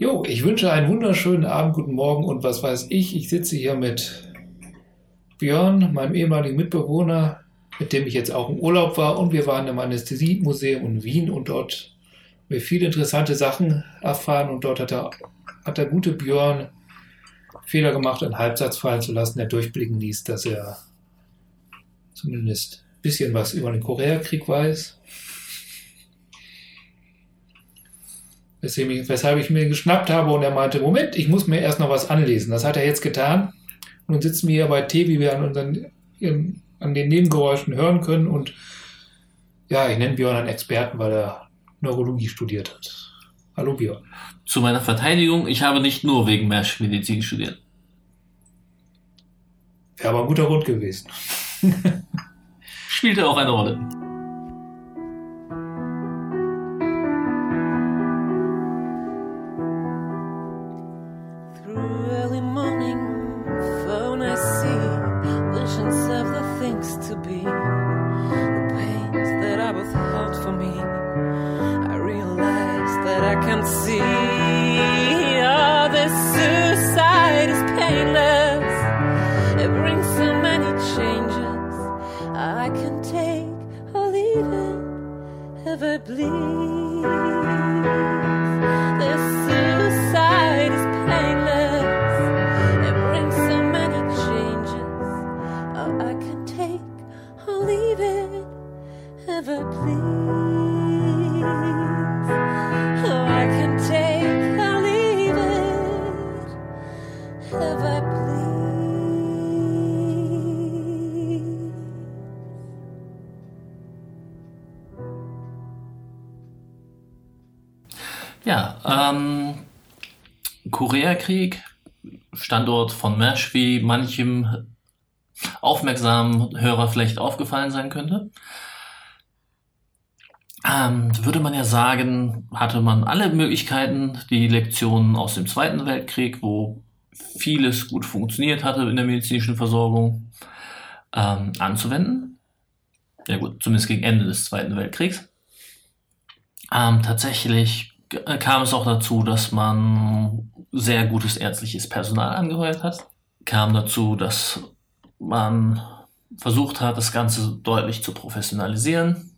Jo, ich wünsche einen wunderschönen Abend, guten Morgen und was weiß ich. Ich sitze hier mit Björn, meinem ehemaligen Mitbewohner, mit dem ich jetzt auch im Urlaub war und wir waren im Anästhesiemuseum in Wien und dort haben wir viele interessante Sachen erfahren und dort hat der, hat der gute Björn Fehler gemacht, einen Halbsatz fallen zu lassen, der durchblicken ließ, dass er zumindest ein bisschen was über den Koreakrieg weiß. Weswegen ich, weshalb ich mir geschnappt habe und er meinte, Moment, ich muss mir erst noch was anlesen. Das hat er jetzt getan. Und nun sitzen wir hier bei Tee, wie wir an, unseren, an den Nebengeräuschen hören können. Und ja, ich nenne Björn einen Experten, weil er Neurologie studiert hat. Hallo Björn. Zu meiner Verteidigung, ich habe nicht nur wegen Medizin studiert. Wäre aber ein guter Grund gewesen. Spielte auch eine Rolle. leave. Ja, ähm, Koreakrieg, Standort von Mesh, wie manchem aufmerksamen Hörer vielleicht aufgefallen sein könnte. Ähm, würde man ja sagen, hatte man alle Möglichkeiten, die Lektionen aus dem Zweiten Weltkrieg, wo vieles gut funktioniert hatte in der medizinischen Versorgung, ähm, anzuwenden. Ja gut, zumindest gegen Ende des Zweiten Weltkriegs. Ähm, tatsächlich kam es auch dazu, dass man sehr gutes ärztliches Personal angeheuert hat. Kam dazu, dass man versucht hat, das Ganze deutlich zu professionalisieren.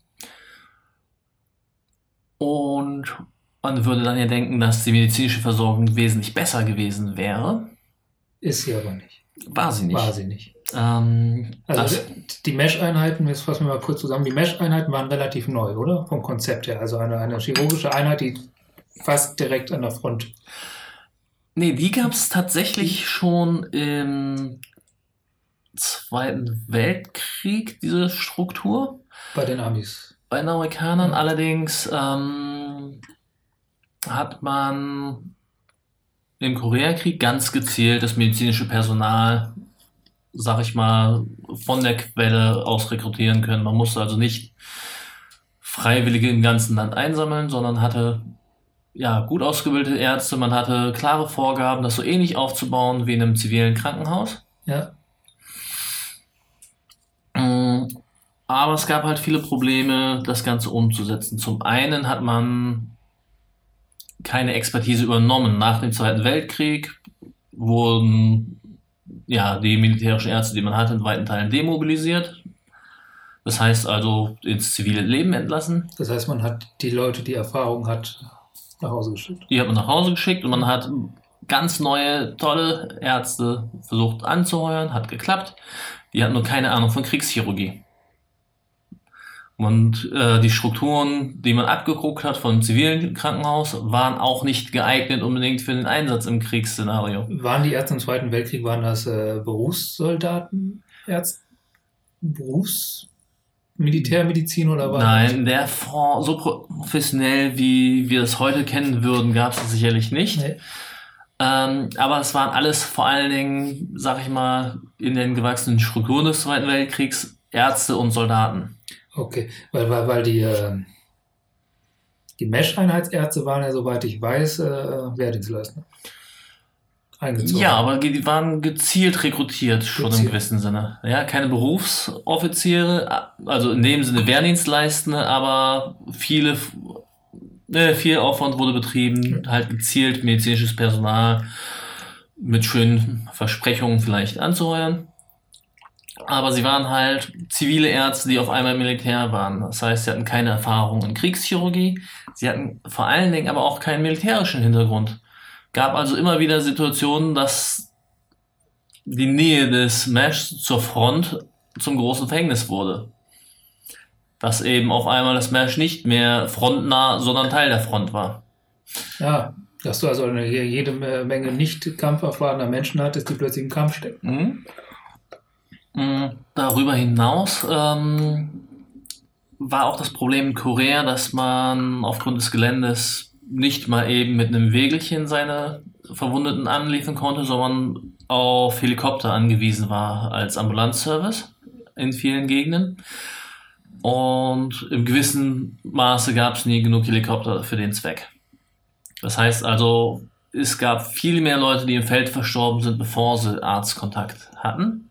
Und man würde dann ja denken, dass die medizinische Versorgung wesentlich besser gewesen wäre. Ist sie aber nicht. War sie nicht. War sie nicht. Ähm, Also die Mesh-Einheiten, jetzt fassen wir mal kurz zusammen, die Mesh-Einheiten waren relativ neu, oder? Vom Konzept her. Also eine, eine chirurgische Einheit, die fast direkt an der Front. nee, die gab es tatsächlich schon im Zweiten Weltkrieg, diese Struktur. Bei den Amis. Bei den Amerikanern allerdings ähm, hat man im Koreakrieg ganz gezielt das medizinische Personal, sag ich mal, von der Quelle aus rekrutieren können. Man musste also nicht Freiwillige im ganzen Land einsammeln, sondern hatte ja gut ausgebildete Ärzte. Man hatte klare Vorgaben, das so ähnlich aufzubauen wie in einem zivilen Krankenhaus. Ja. Mm, Aber es gab halt viele Probleme, das Ganze umzusetzen. Zum einen hat man keine Expertise übernommen. Nach dem Zweiten Weltkrieg wurden ja, die militärischen Ärzte, die man hatte, in weiten Teilen demobilisiert. Das heißt also ins zivile Leben entlassen. Das heißt, man hat die Leute, die Erfahrung hat, nach Hause geschickt. Die hat man nach Hause geschickt und man hat ganz neue, tolle Ärzte versucht anzuheuern, hat geklappt. Die hatten nur keine Ahnung von Kriegschirurgie. Und äh, die Strukturen, die man abgeguckt hat von zivilen Krankenhaus, waren auch nicht geeignet unbedingt für den Einsatz im Kriegsszenario. Waren die Ärzte im Zweiten Weltkrieg, waren das äh, Berufssoldaten, Ärzte, Berufsmilitärmedizin oder war Nein, der Fonds, so professionell wie wir es heute kennen würden, gab es sicherlich nicht. Nee. Ähm, aber es waren alles vor allen Dingen, sag ich mal, in den gewachsenen Strukturen des Zweiten Weltkriegs Ärzte und Soldaten. Okay, weil, weil, weil die, äh, die Mesh-Einheitsärzte waren ja, soweit ich weiß, äh, Wehrdienstleister. Eingezogen. Ja, aber die waren gezielt rekrutiert, schon im Gezielt. gewissen Sinne. Ja, keine Berufsoffiziere, also in dem Sinne Wehrdienstleistende, aber viele Äh, viel Aufwand wurde betrieben, halt gezielt medizinisches Personal mit schönen Versprechungen vielleicht anzuheuern. Aber sie waren halt zivile Ärzte, die auf einmal im Militär waren. Das heißt, sie hatten keine Erfahrung in Kriegschirurgie. Sie hatten vor allen Dingen aber auch keinen militärischen Hintergrund. Gab also immer wieder Situationen, dass die Nähe des Mesh zur Front zum großen Verhängnis wurde. Dass eben auf einmal das Mesh nicht mehr frontnah, sondern Teil der Front war. Ja, dass du also eine, jede Menge nicht kampferfahrener Menschen hattest, die plötzlich im Kampf stecken. Mhm. Mhm. Darüber hinaus ähm, war auch das Problem in Korea, dass man aufgrund des Geländes nicht mal eben mit einem Wegelchen seine Verwundeten anliefern konnte, sondern auf Helikopter angewiesen war als Ambulanzservice in vielen Gegenden. Und im gewissen Maße gab es nie genug Helikopter für den Zweck. Das heißt also, es gab viel mehr Leute, die im Feld verstorben sind, bevor sie Arztkontakt hatten.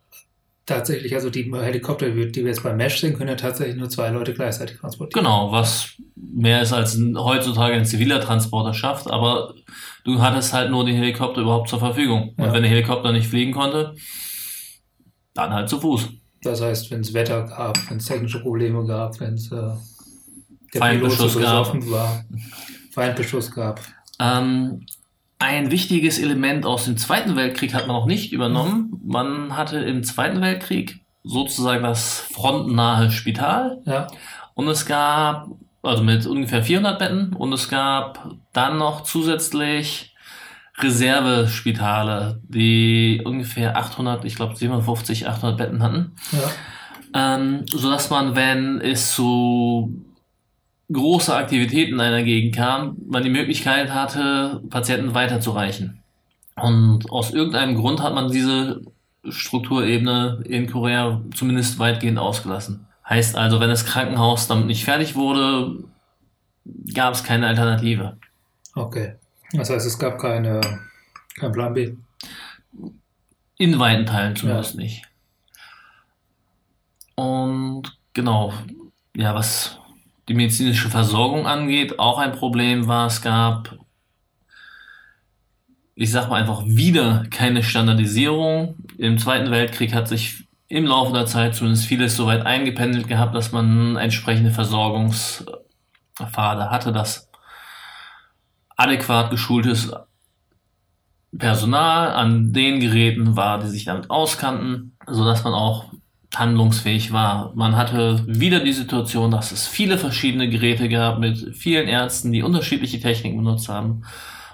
Tatsächlich, also die Helikopter, die wir jetzt beim Mesh sehen, können ja tatsächlich nur zwei Leute gleichzeitig transportieren. Genau, was mehr ist als ein, heutzutage ein ziviler Transporter schafft, aber du hattest halt nur den Helikopter überhaupt zur Verfügung. Und Ja. wenn der Helikopter nicht fliegen konnte, dann halt zu Fuß. Das heißt, wenn es Wetter gab, wenn es technische Probleme gab, wenn es äh, der Feindbeschuss so gab. war, Feindbeschuss gab. Ähm, ein wichtiges Element aus dem Zweiten Weltkrieg hat man noch nicht übernommen. Man hatte im Zweiten Weltkrieg sozusagen das frontnahe Spital Ja, und es gab, also mit ungefähr 400 Betten und es gab dann noch zusätzlich Reservespitale, die ungefähr 800, ich glaube 57, 800 Betten hatten. ja. Ähm, sodass man, wenn es zu große Aktivitäten in einer Gegend kam, man die Möglichkeit hatte, Patienten weiterzureichen. Und aus irgendeinem Grund hat man diese Strukturebene in Korea zumindest weitgehend ausgelassen. Heißt also, wenn das Krankenhaus damit nicht fertig wurde, gab es keine Alternative. Okay. Das heißt, es gab keine, kein Plan B. In weiten Teilen zumindest nicht. Und genau, ja, was die medizinische Versorgung angeht, auch ein Problem war, es gab, ich sag mal einfach wieder keine Standardisierung. Im Zweiten Weltkrieg hat sich im Laufe der Zeit zumindest vieles so weit eingependelt gehabt, dass man entsprechende Versorgungspfade hatte, dass adäquat geschultes Personal an den Geräten war, die sich damit auskannten, sodass man auch handlungsfähig war. Man hatte wieder die Situation, dass es viele verschiedene Geräte gab mit vielen Ärzten, die unterschiedliche Techniken benutzt haben.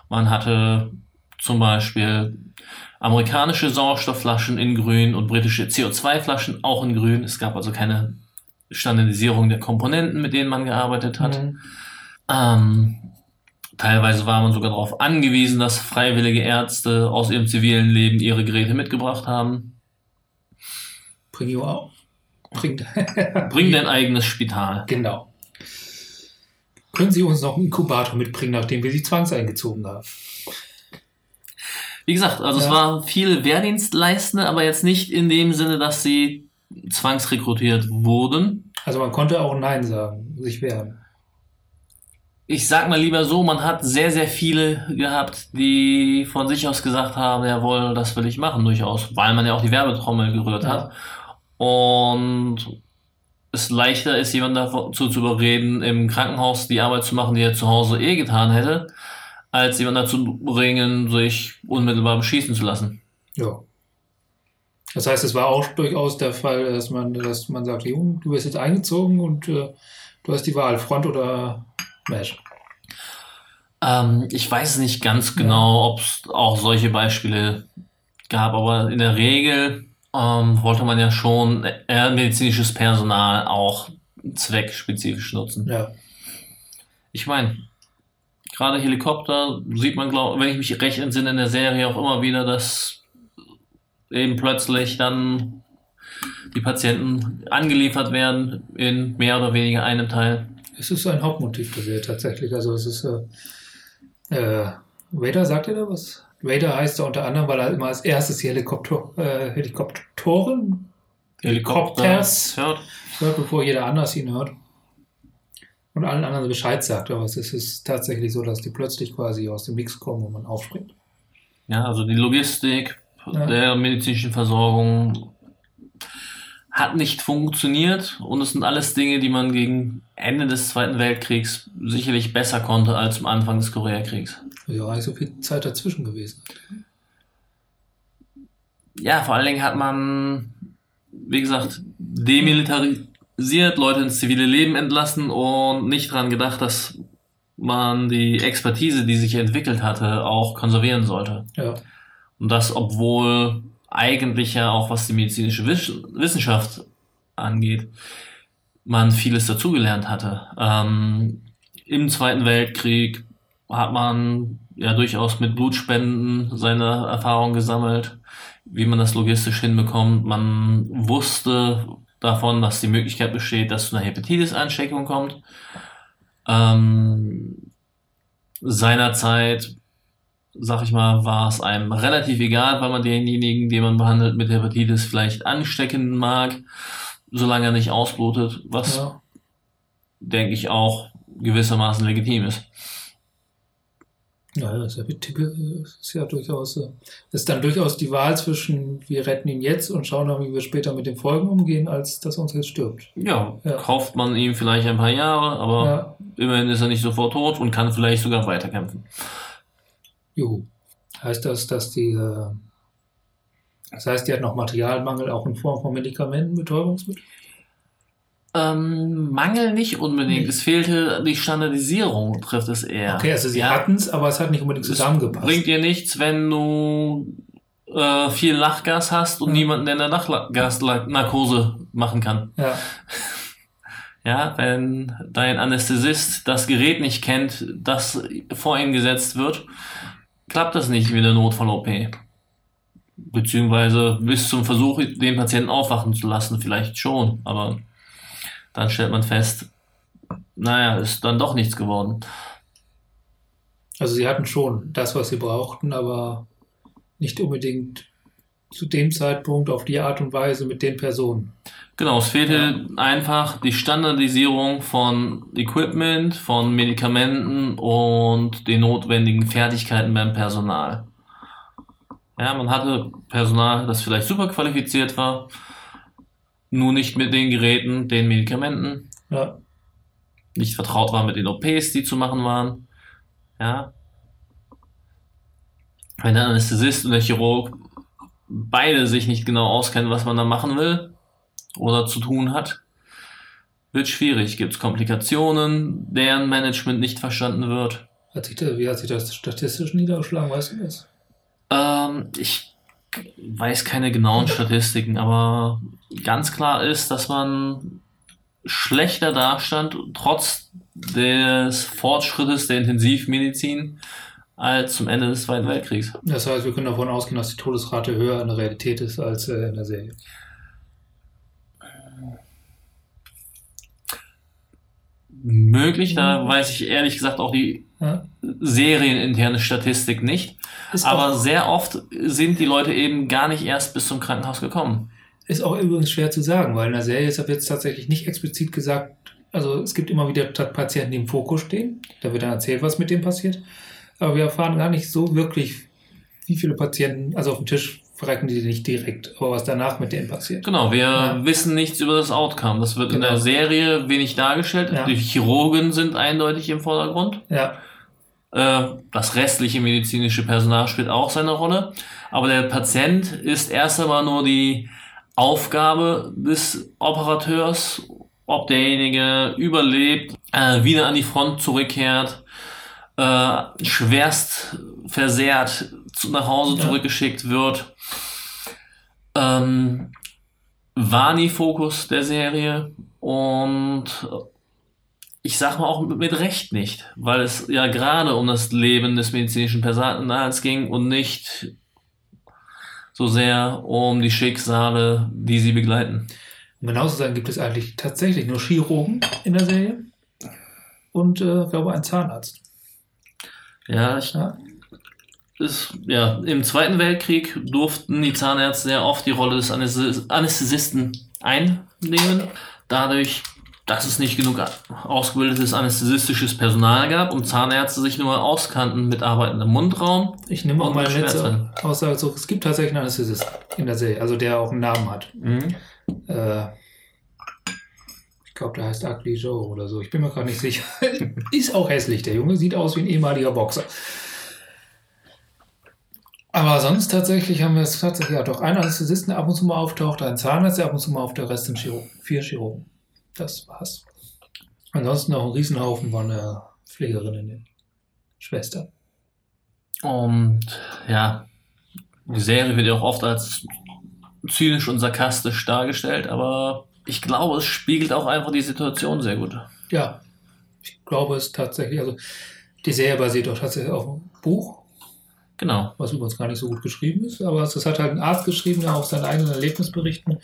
Man hatte zum Beispiel amerikanische Sauerstoffflaschen in grün und britische CO2-Flaschen auch in grün. Es gab also keine Standardisierung der Komponenten, mit denen man gearbeitet hat. Mhm. Ähm, teilweise war man sogar darauf angewiesen, dass freiwillige Ärzte aus ihrem zivilen Leben ihre Geräte mitgebracht haben. Bring you out. Bring, Bring dein eigenes Spital. Genau. Können Sie uns noch einen Inkubator mitbringen, nachdem wir Sie zwangseingezogen haben? Wie gesagt, also es Ja. war viel Wehrdienstleistende, aber jetzt nicht in dem Sinne, dass sie zwangsrekrutiert wurden. Also man konnte auch Nein sagen, sich wehren. Ich sag mal lieber so, man hat sehr, sehr viele gehabt, die von sich aus gesagt haben, jawohl, das will ich machen durchaus, weil man ja auch die Werbetrommel gerührt Ja. hat. Und es leichter ist, jemanden dazu zu überreden, im Krankenhaus die Arbeit zu machen, die er zu Hause eh getan hätte, als jemanden dazu bringen, sich unmittelbar beschießen zu lassen. Ja. Das heißt, es war auch durchaus der Fall, dass man, dass man sagt, Junge, du wirst jetzt eingezogen und äh, du hast die Wahl, Front oder Mesh. Ähm, ich weiß nicht ganz genau, ob es auch solche Beispiele gab, aber in der Regel ähm, wollte man ja schon eher medizinisches Personal auch zweckspezifisch nutzen. Ja. Ich meine, gerade Helikopter sieht man, glaub, wenn ich mich recht entsinne, in der Serie auch immer wieder, dass eben plötzlich dann die Patienten angeliefert werden in mehr oder weniger einem Teil. Es ist ein Hauptmotiv gewählt tatsächlich. Also es ist äh, äh, Vader, sagt ihr da was? Vader heißt er unter anderem, weil er immer als erstes die Helikopter, äh, Helikoptoren Helikopter Helikopters. hört. hört, bevor jeder anders ihn hört. und allen anderen Bescheid sagt. Aber es ist tatsächlich so, dass die plötzlich quasi aus dem Nix kommen und man aufspringt. Ja, also die Logistik Ja. der medizinischen Versorgung hat nicht funktioniert und es sind alles Dinge, die man gegen Ende des Zweiten Weltkriegs sicherlich besser konnte als am Anfang des Koreakriegs. Ja, nicht so viel Zeit dazwischen gewesen. Ja, vor allen Dingen hat man, wie gesagt, demilitarisiert, Leute ins zivile Leben entlassen und nicht dran gedacht, dass man die Expertise, die sich entwickelt hatte, auch konservieren sollte. Ja. Und das, obwohl eigentlich ja auch was die medizinische Wiss- Wissenschaft angeht, man vieles dazugelernt hatte. Ähm, Im Zweiten Weltkrieg hat man ja durchaus mit Blutspenden seine Erfahrungen gesammelt, wie man das logistisch hinbekommt. Man wusste davon, dass die Möglichkeit besteht, dass zu einer Hepatitis-Ansteckung kommt. Ähm, seinerzeit sag ich mal, war es einem relativ egal, weil man denjenigen, den man behandelt mit Hepatitis vielleicht anstecken mag, solange er nicht ausblutet, was ja. denke ich auch gewissermaßen legitim ist. Ja, das ist ja, durchaus, äh, ist dann durchaus die Wahl zwischen, wir retten ihn jetzt und schauen dann, wie wir später mit den Folgen umgehen, als dass er uns jetzt stirbt. Ja, Ja. kauft man ihm vielleicht ein paar Jahre, aber Ja, immerhin ist er nicht sofort tot und kann vielleicht sogar weiterkämpfen. juhu. Heißt das, dass die, äh, das heißt, die hat noch Materialmangel auch in Form von Medikamenten, Betäubungsmitteln? Ähm, Mangel nicht unbedingt. Es fehlte die Standardisierung, trifft es eher. Okay, also sie Ja. hatten es, aber es hat nicht unbedingt zusammengepasst. Bringt dir nichts, wenn du äh, viel Lachgas hast und Ja. niemanden, der eine Lachgasnarkose machen kann. Ja, Ja, wenn dein Anästhesist das Gerät nicht kennt, das vor ihn gesetzt wird, klappt das nicht mit der Notfall-OP. Beziehungsweise bis zum Versuch, den Patienten aufwachen zu lassen, vielleicht schon, aber dann stellt man fest, naja, ist dann doch nichts geworden. also sie hatten schon das, was sie brauchten, aber nicht unbedingt zu dem Zeitpunkt auf die Art und Weise mit den Personen. Genau, es fehlte einfach die Standardisierung von Equipment, von Medikamenten und den notwendigen Fertigkeiten beim Personal. Ja, man hatte Personal, das vielleicht super qualifiziert war, nur nicht mit den Geräten, den Medikamenten, Ja, nicht vertraut war mit den OPs, die zu machen waren. Ja. Wenn der Anästhesist und der Chirurg beide sich nicht genau auskennen, was man da machen will oder zu tun hat, wird schwierig. Gibt es Komplikationen, deren Management nicht verstanden wird. hat sich da, wie hat sich das statistisch niedergeschlagen, weißt du das? Ähm, ich weiß keine genauen Statistiken, aber ganz klar ist, dass man schlechter dastand, trotz des Fortschrittes der Intensivmedizin, als zum Ende des Zweiten Weltkriegs. Das heißt, wir können davon ausgehen, dass die Todesrate höher in der Realität ist als äh, in der Serie. Möglich, da weiß ich ehrlich gesagt auch die Ja? serieninterne Statistik nicht. Ist, Aber auch, sehr oft sind die Leute eben gar nicht erst bis zum Krankenhaus gekommen. ist auch übrigens schwer zu sagen, weil in der Serie ist jetzt tatsächlich nicht explizit gesagt, also es gibt immer wieder Patienten, die im Fokus stehen. Da wird dann erzählt, was mit denen passiert. Aber wir erfahren gar nicht so wirklich, wie viele Patienten, also auf dem Tisch verrecken die nicht direkt, aber was danach mit denen passiert. Genau, wir Ja. wissen nichts über das Outcome. Das wird in Genau. der Serie wenig dargestellt. Ja. Die Chirurgen sind eindeutig im Vordergrund. Ja, Äh, Das restliche medizinische Personal spielt auch seine Rolle. Aber der Patient ist erst einmal nur die Aufgabe des Operateurs, ob derjenige überlebt, äh, wieder an die Front zurückkehrt, äh, schwerst versehrt zu, nach Hause Ja. zurückgeschickt wird. Ähm, war nie Fokus der Serie und ich sag mal auch mit, Recht nicht, weil es ja gerade um das Leben des medizinischen Personals ging und nicht so sehr um die Schicksale, die sie begleiten. um genau zu sein, gibt es eigentlich tatsächlich nur Chirurgen in der Serie und, äh, glaube einen Zahnarzt. Ja, ich, Ja, ist, ja, im Zweiten Weltkrieg durften die Zahnärzte sehr oft die Rolle des Anästhesi- Anästhesisten einnehmen. Dadurch dass es nicht genug ausgebildetes anästhesistisches Personal gab und Zahnärzte sich nur mal auskannten mit arbeitendem Mundraum. Ich nehme auch mit letzte. Aussage zurück. Es gibt tatsächlich einen Anästhesisten in der Serie, also der auch einen Namen hat. Mhm. Äh, ich glaube, der heißt Ugly Joe oder so. Ich bin mir gerade nicht sicher. Ist auch hässlich. Der Junge sieht aus wie ein ehemaliger Boxer. Aber sonst tatsächlich haben wir es tatsächlich ja doch einen Anästhesisten, der ab und zu mal auftaucht, einen Zahnarzt, der ab und zu mal auf der Rest sind Chirurgen. Vier Chirurgen. Das war's. Ansonsten noch ein Riesenhaufen von äh, Pflegerinnen, Schwestern. Und ja, die Serie wird ja auch oft als zynisch und sarkastisch dargestellt, aber ich glaube, es spiegelt auch einfach die Situation sehr gut. Ja, ich glaube es tatsächlich. Also die Serie basiert auch tatsächlich auf einem Buch, Genau. was übrigens gar nicht so gut geschrieben ist, aber es hat halt ein Arzt geschrieben, der auf seinen eigenen Erlebnisberichten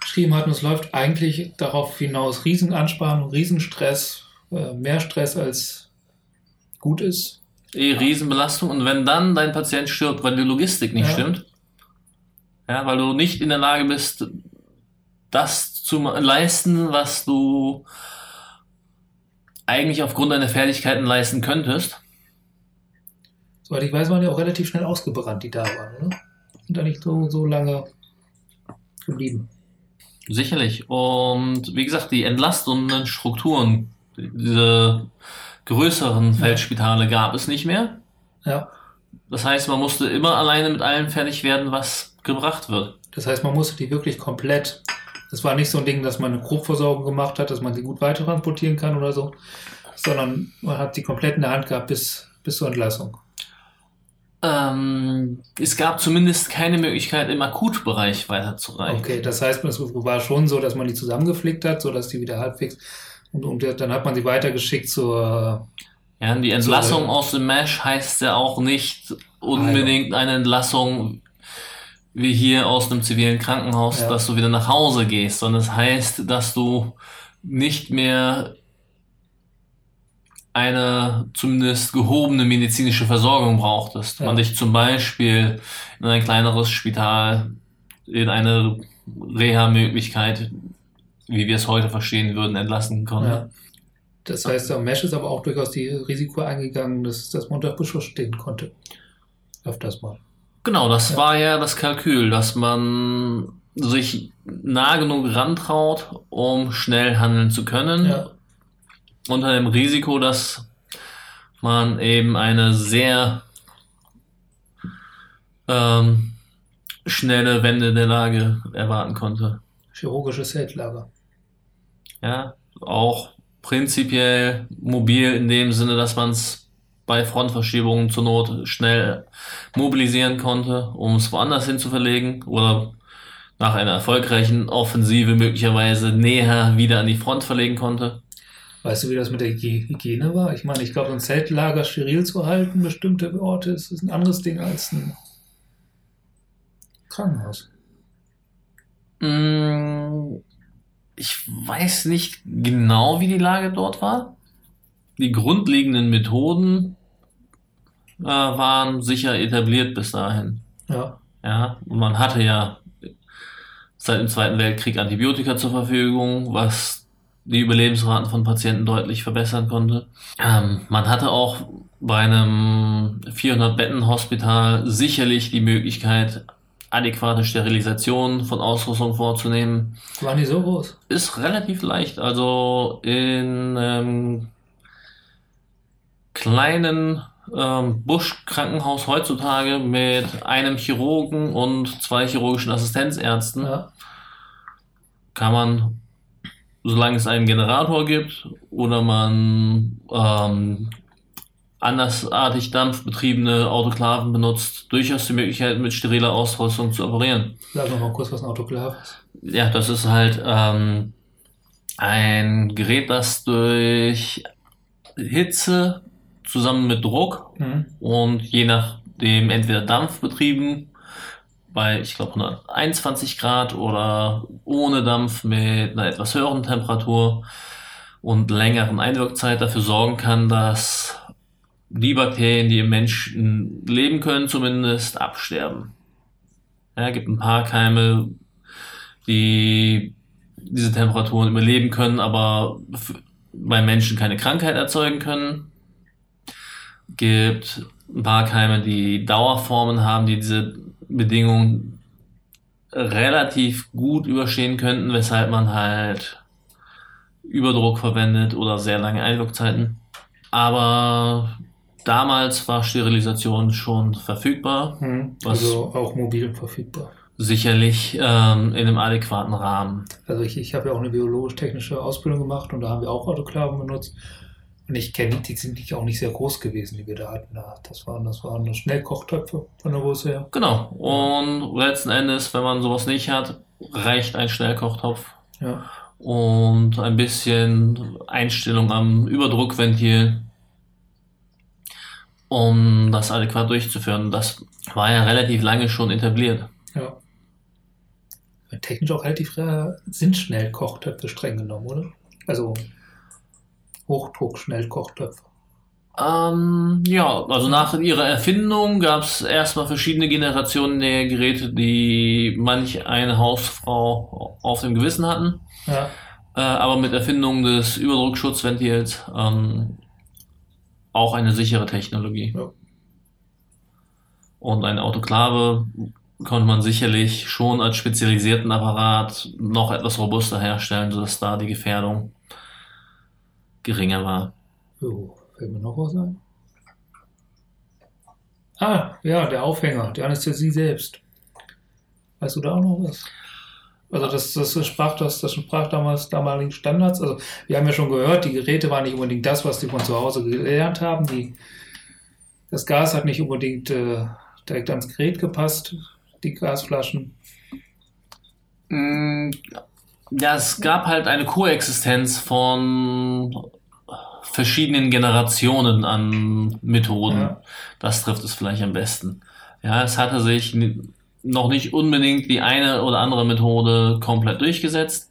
geschrieben hat und es läuft eigentlich darauf hinaus, Riesenanspannung, Riesenstress, äh, mehr Stress als gut ist. Eh Riesenbelastung und wenn dann dein Patient stirbt, weil die Logistik nicht Ja. stimmt, ja, weil du nicht in der Lage bist, das zu leisten, was du eigentlich aufgrund deiner Fertigkeiten leisten könntest. Soweit ich weiß, waren die auch relativ schnell ausgebrannt, die da waren, oder? Sind da nicht so, so lange geblieben. Sicherlich. Und wie gesagt, die entlastenden Strukturen, diese größeren Feldspitale gab es nicht mehr. Ja. Das heißt, man musste immer alleine mit allem fertig werden, was gebracht wird. Das heißt, man musste die wirklich komplett. Das war nicht so ein Ding, dass man eine Grobversorgung gemacht hat, dass man sie gut weitertransportieren kann oder so, sondern man hat die komplett in der Hand gehabt bis, bis zur Entlassung. Ähm, es gab zumindest keine Möglichkeit, im Akutbereich weiterzureichen. Okay, das heißt, es war schon so, dass man die zusammengeflickt hat, sodass die wieder halbwegs. Und, und dann hat man sie weitergeschickt zur. Ja, die Entlassung äh, aus dem Mesh heißt ja auch nicht unbedingt eine Entlassung wie hier aus einem zivilen Krankenhaus, Ja. dass du wieder nach Hause gehst, sondern es heißt, dass du nicht mehr eine zumindest gehobene medizinische Versorgung brauchtest. Ja. Man dich zum Beispiel in ein kleineres Spital, in eine Reha-Möglichkeit, wie wir es heute verstehen würden, entlassen konnte. Ja. Das heißt, der Mesh ist aber auch durchaus die Risiko eingegangen, dass, dass man unter Beschuss stehen konnte. Öfters mal. Genau, das Ja. war ja das Kalkül, dass man sich nah genug rantraut, um schnell handeln zu können, Ja. Unter dem Risiko, dass man eben eine sehr ähm, schnelle Wende der Lage erwarten konnte. Chirurgisches Zeltlager. Ja, auch prinzipiell mobil in dem Sinne, dass man es bei Frontverschiebungen zur Not schnell mobilisieren konnte, um es woanders hin zu verlegen oder nach einer erfolgreichen Offensive möglicherweise näher wieder an die Front verlegen konnte. Weißt du, wie das mit der Hygie- Hygiene war? Ich meine, ich glaube, ein Zeltlager steril zu halten, bestimmte Orte, ist, ist ein anderes Ding als ein Krankenhaus. Mm, Ich weiß nicht genau, wie die Lage dort war. Die grundlegenden Methoden äh, waren sicher etabliert bis dahin. Ja. Ja, und man hatte ja seit dem Zweiten Weltkrieg Antibiotika zur Verfügung, was die Überlebensraten von Patienten deutlich verbessern konnte. Ähm, man hatte auch bei einem 400-Betten-Hospital sicherlich die Möglichkeit, adäquate Sterilisation von Ausrüstung vorzunehmen. Waren die so groß? Ist relativ leicht. Also in ähm, kleinen ähm, Busch-Krankenhaus heutzutage mit einem Chirurgen und zwei chirurgischen Assistenzärzten Ja. kann man, solange es einen Generator gibt oder man ähm, andersartig dampfbetriebene Autoklaven benutzt, durchaus die Möglichkeit, mit steriler Ausrüstung zu operieren. Sag noch mal kurz, was ein Autoklav ist. Ja, das ist halt ähm, ein Gerät, das durch Hitze zusammen mit Druck Mhm. und je nachdem entweder dampfbetrieben bei, ich glaube, 121 Grad oder ohne Dampf mit einer etwas höheren Temperatur und längeren Einwirkzeit dafür sorgen kann, dass die Bakterien, die im Menschen leben können, zumindest absterben. Ja, gibt ein paar Keime, die diese Temperaturen überleben können, aber bei Menschen keine Krankheit erzeugen können. Gibt ein paar Keime, die Dauerformen haben, die diese Bedingungen relativ gut überstehen könnten, weshalb man halt Überdruck verwendet oder sehr lange Einwirkzeiten. Aber damals war Sterilisation schon verfügbar, Hm. Was- Also auch mobil verfügbar. sicherlich ähm, in einem adäquaten Rahmen. Also ich, ich habe ja auch eine biologisch-technische Ausbildung gemacht und da haben wir auch Autoklaven benutzt. Und ich kenne die, sind nicht- auch nicht sehr groß gewesen, die wir da hatten. Da- Das waren, das waren Schnellkochtöpfe von der Größe her. Genau. Und letzten Endes, wenn man sowas nicht hat, reicht ein Schnellkochtopf Ja. und ein bisschen Einstellung am Überdruckventil, um das adäquat durchzuführen. Das war ja relativ lange schon etabliert. ja. Technisch auch relativ rar sind Schnellkochtöpfe streng genommen, oder? Also Hochdruck-Schnellkochtöpfe. Ähm, ja, also nach ihrer Erfindung gab es erstmal verschiedene Generationen der Geräte, die manch eine Hausfrau auf dem Gewissen hatten. Ja. Äh, aber mit Erfindung des Überdruckschutzventils ähm, auch eine sichere Technologie. Ja. Und eine Autoklave konnte man sicherlich schon als spezialisierten Apparat noch etwas robuster herstellen, sodass da die Gefährdung geringer war. Jo, fällt mir noch was ein? Ah, ja, der Aufhänger, die Anästhesie selbst. Weißt du da auch noch was? Also das, das sprach das, das sprach damals damaligen Standards. Also wir haben ja schon gehört, die Geräte waren nicht unbedingt das, was die von zu Hause gelernt haben. Die, das Gas hat nicht unbedingt äh, direkt ans Gerät gepasst, die Gasflaschen. Mm, Ja, es gab halt eine Koexistenz von verschiedenen Generationen an Methoden. Ja. Das trifft es vielleicht am besten. Ja, es hatte sich noch nicht unbedingt die eine oder andere Methode komplett durchgesetzt.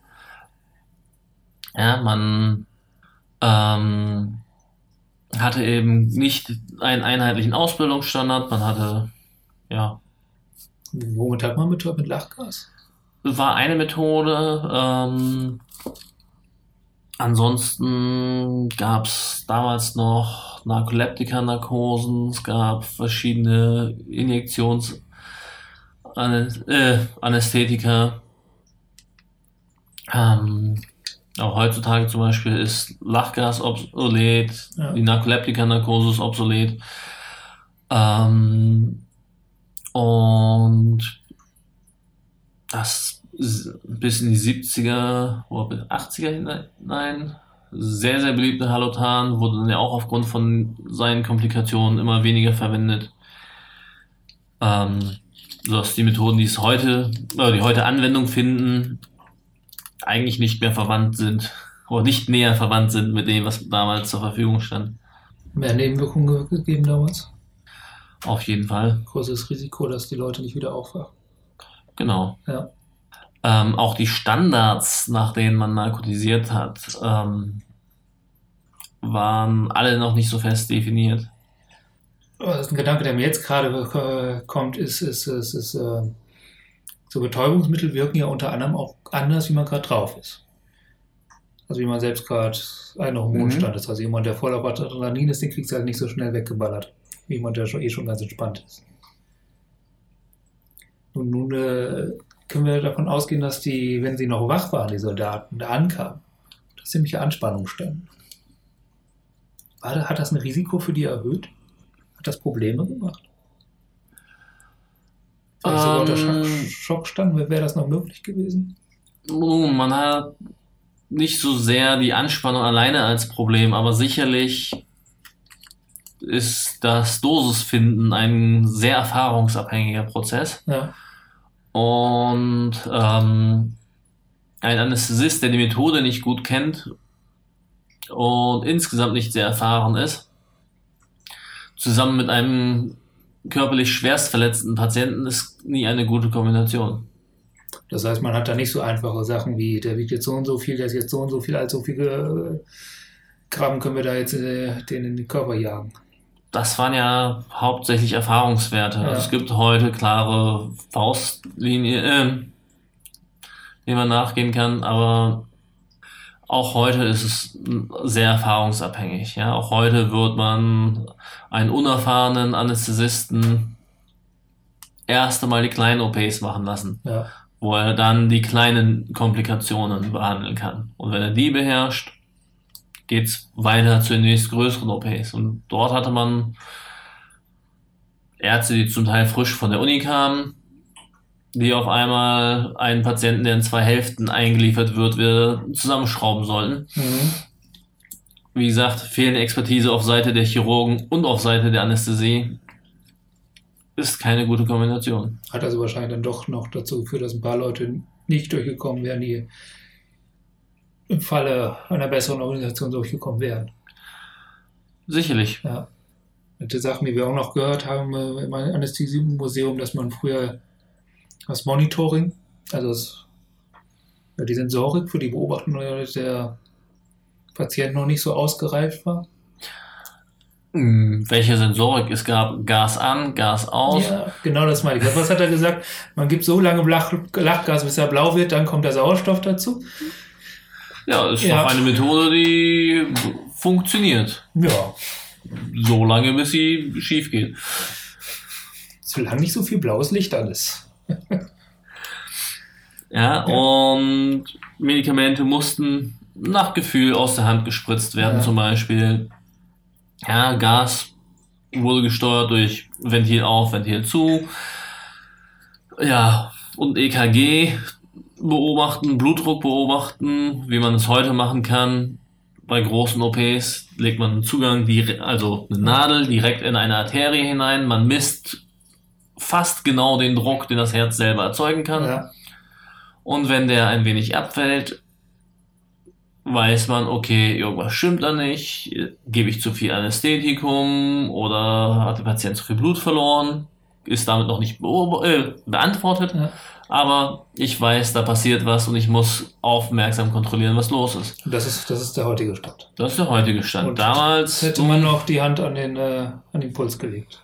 Ja, man ähm, hatte eben nicht einen einheitlichen Ausbildungsstandard. Man hatte, ja, Womit hat man mit, mit Lachgas? War eine Methode. Ähm, ansonsten gab es damals noch Narkoleptika-Narkosen, es gab verschiedene Injektions äh, Anästhetika. Ähm, auch heutzutage zum Beispiel ist Lachgas obsolet, Ja. die Narkoleptika-Narkose ist obsolet. Ähm, und das bis in die 70er oder bis 80er hinein sehr, sehr beliebte Halotan wurde dann ja auch aufgrund von seinen Komplikationen immer weniger verwendet. Ähm, sodass die Methoden, die es heute, oder die heute Anwendung finden, eigentlich nicht mehr verwandt sind oder nicht näher verwandt sind mit dem, was damals zur Verfügung stand. Mehr Nebenwirkungen gegeben damals. Auf jeden Fall. Großes Risiko, dass die Leute nicht wieder aufwachen. Genau. Ja. Ähm, auch die Standards, nach denen man narkotisiert hat, ähm, waren alle noch nicht so fest definiert. Ein Gedanke, der mir jetzt gerade äh, kommt, ist, ist, ist, ist äh, so Betäubungsmittel wirken ja unter anderem auch anders, wie man gerade drauf ist. Also wie man selbst gerade ein Hormonstand ist. Also jemand, der voll auf Adrenalin ist, den kriegst du halt nicht so schnell weggeballert. Wie jemand, der schon, eh schon ganz entspannt ist. Und nun äh, können wir davon ausgehen, dass die, wenn sie noch wach waren, die Soldaten, da ankamen, dass ziemliche Anspannung standen. War, hat das ein Risiko für die erhöht? Hat das Probleme gemacht? Wenn sie unter Ähm. Schock, Schock standen, wäre das noch möglich gewesen? Nun, man hat nicht so sehr die Anspannung alleine als Problem, aber sicherlich ist das Dosisfinden ein sehr erfahrungsabhängiger Prozess. Ja, Und ähm, ein Anästhesist, der die Methode nicht gut kennt und insgesamt nicht sehr erfahren ist, zusammen mit einem körperlich schwerst verletzten Patienten ist nie eine gute Kombination. das heißt, man hat da nicht so einfache Sachen wie, der wiegt jetzt so und so viel, der ist jetzt so und so viel, als so viel äh, Gramm können wir da jetzt äh, den in den Körper jagen. Das waren ja hauptsächlich Erfahrungswerte. Ja. Also es gibt heute klare Faustlinie, äh, dem man nachgehen kann, aber auch heute ist es sehr erfahrungsabhängig. Ja, auch heute wird man einen unerfahrenen Anästhesisten erst einmal die kleinen OPs machen lassen, Ja. wo er dann die kleinen Komplikationen behandeln kann. Und wenn er die beherrscht, geht's weiter zu den nächstgrößeren OPs. Und dort hatte man Ärzte, die zum Teil frisch von der Uni kamen, die auf einmal einen Patienten, der in zwei Hälften eingeliefert wird, wieder zusammenschrauben sollten. Mhm. Wie gesagt, fehlende Expertise auf Seite der Chirurgen und auf Seite der Anästhesie ist keine gute Kombination. Hat also wahrscheinlich dann doch noch dazu geführt, dass ein paar Leute nicht durchgekommen wären, die im Falle einer besseren Organisation durchgekommen wären. Sicherlich. Ja. Die Sachen, die wir auch noch gehört haben äh, im Anästhesiemuseum, dass man früher das Monitoring, also das, die Sensorik für die Beobachtung der Patient noch nicht so ausgereift war. Hm, Welche Sensorik? Es gab Gas an, Gas aus. Ja, genau das meine ich. Was hat er gesagt? Man gibt so lange Lach Lachgas, bis er blau wird, dann kommt der Sauerstoff dazu. Ja, ist Ja. doch eine Methode, die funktioniert. Ja, So lange, bis sie schief geht. solange nicht so viel blaues Licht an ist. Ja, und Medikamente mussten nach Gefühl aus der Hand gespritzt werden, Ja. zum Beispiel. Ja, Gas wurde gesteuert durch Ventil auf, Ventil zu. Ja, und EKG beobachten, Blutdruck beobachten, wie man es heute machen kann. Bei großen OPs legt man einen Zugang, also eine Nadel direkt in eine Arterie hinein. Man misst fast genau den Druck, den das Herz selber erzeugen kann. Ja, Und wenn der ein wenig abfällt, weiß man, okay, irgendwas stimmt da nicht, gebe ich zu viel Anästhetikum oder hat der Patient zu viel Blut verloren, ist damit noch nicht äh, beantwortet, Ja. Aber ich weiß, da passiert was und ich muss aufmerksam kontrollieren, was los ist. das ist, das ist der heutige Stand. Das ist der heutige Stand. Und Damals hätte man noch die Hand an den, äh, an den Puls gelegt.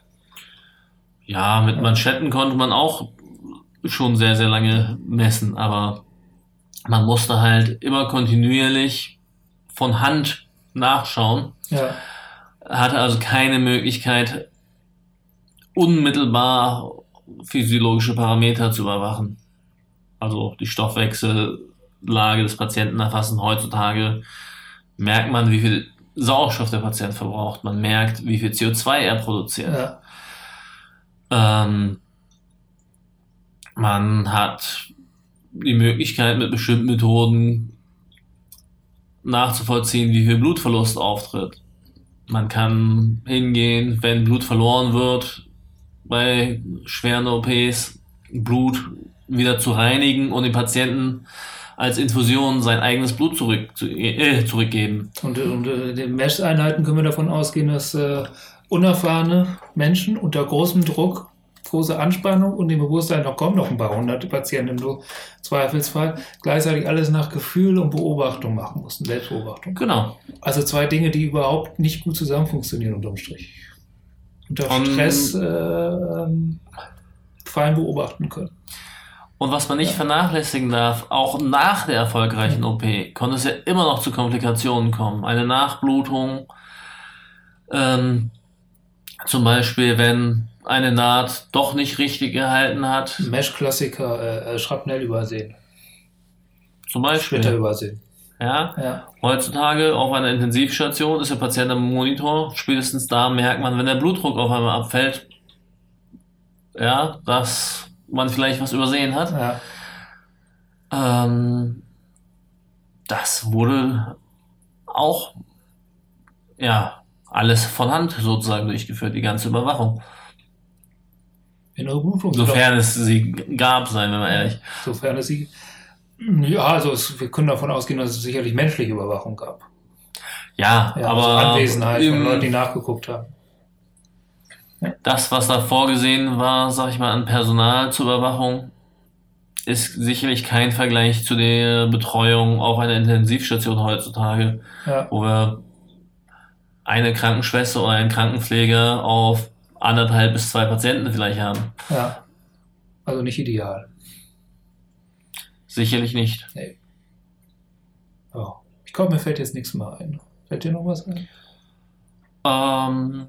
Ja, mit Manschetten konnte man auch schon sehr, sehr lange messen, aber man musste halt immer kontinuierlich von Hand nachschauen, Ja, hatte also keine Möglichkeit, unmittelbar physiologische Parameter zu überwachen. Also die Stoffwechsellage des Patienten erfassen. Heutzutage merkt man, wie viel Sauerstoff der Patient verbraucht. Man merkt, wie viel CO2 er produziert. ja, Ähm, man hat die Möglichkeit, mit bestimmten Methoden nachzuvollziehen, wie viel Blutverlust auftritt. Man kann hingehen, wenn Blut verloren wird, bei schweren OPs, Blut wieder zu reinigen und dem Patienten als Infusion sein eigenes Blut zurück, zu, äh, zurückgeben. Und, und äh, den Messeinheiten können wir davon ausgehen, dass äh, unerfahrene Menschen unter großem Druck, große Anspannung und dem Bewusstsein, noch kommen noch ein paar hunderte Patienten im Zweifelsfall, gleichzeitig alles nach Gefühl und Beobachtung machen mussten, Selbstbeobachtung. Genau. Also zwei Dinge, die überhaupt nicht gut zusammen funktionieren unterm Strich. Unter Und- Stress äh, fein beobachten können. Und was man nicht vernachlässigen darf, auch nach der erfolgreichen OP konnte es ja immer noch zu Komplikationen kommen. Eine Nachblutung, ähm, zum Beispiel, wenn eine Naht doch nicht richtig gehalten hat, Mesh-Klassiker, äh, äh, Schrapnell übersehen, zum Splitter Beispiel. übersehen. Ja, Ja, heutzutage auf einer Intensivstation ist der Patient am Monitor. Spätestens da merkt man, wenn der Blutdruck auf einmal abfällt, ja, dass man vielleicht was übersehen hat. ja. Ähm, das wurde auch, ja, alles von Hand sozusagen durchgeführt, die ganze Überwachung. Sofern es sie gab, seien wir mal ehrlich. Sofern es sie. Ja, also es, wir können davon ausgehen, dass es sicherlich menschliche Überwachung gab. Ja, Ja, aber also Anwesenheit von Leuten, die nachgeguckt haben. das, was da vorgesehen war, sag ich mal, an Personal zur Überwachung, ist sicherlich kein Vergleich zu der Betreuung auf einer Intensivstation heutzutage, Ja, wo wir eine Krankenschwester oder einen Krankenpfleger auf anderthalb bis zwei Patienten vielleicht haben. ja. Also nicht ideal. Sicherlich nicht. Ja. Ich glaube, mir fällt jetzt nichts mehr ein. Fällt dir noch was ein? Ähm,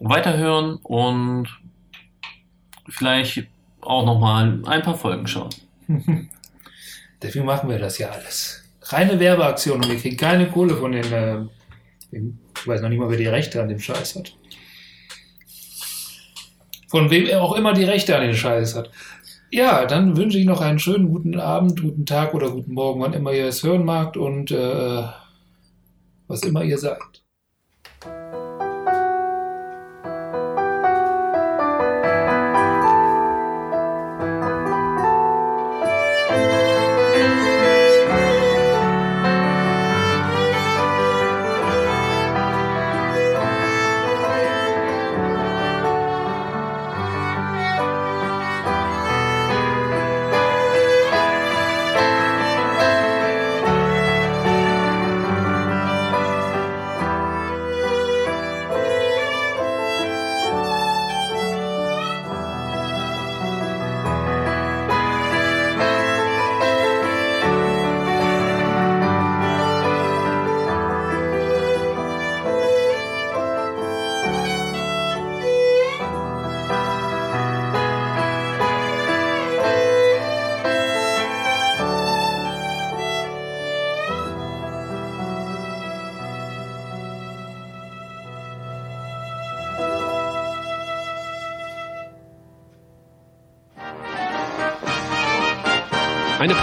weiterhören und vielleicht auch nochmal ein paar Folgen schauen. Deswegen machen wir das ja alles. Reine Werbeaktion und wir kriegen keine Kohle von den. Äh, ich weiß noch nicht mal, wer die Rechte an dem Scheiß hat. Von wem er auch immer die Rechte an den Scheiß hat. Ja, dann wünsche ich noch einen schönen guten Abend, guten Tag oder guten Morgen, wann immer ihr es hören magt und äh, was immer ihr sagt.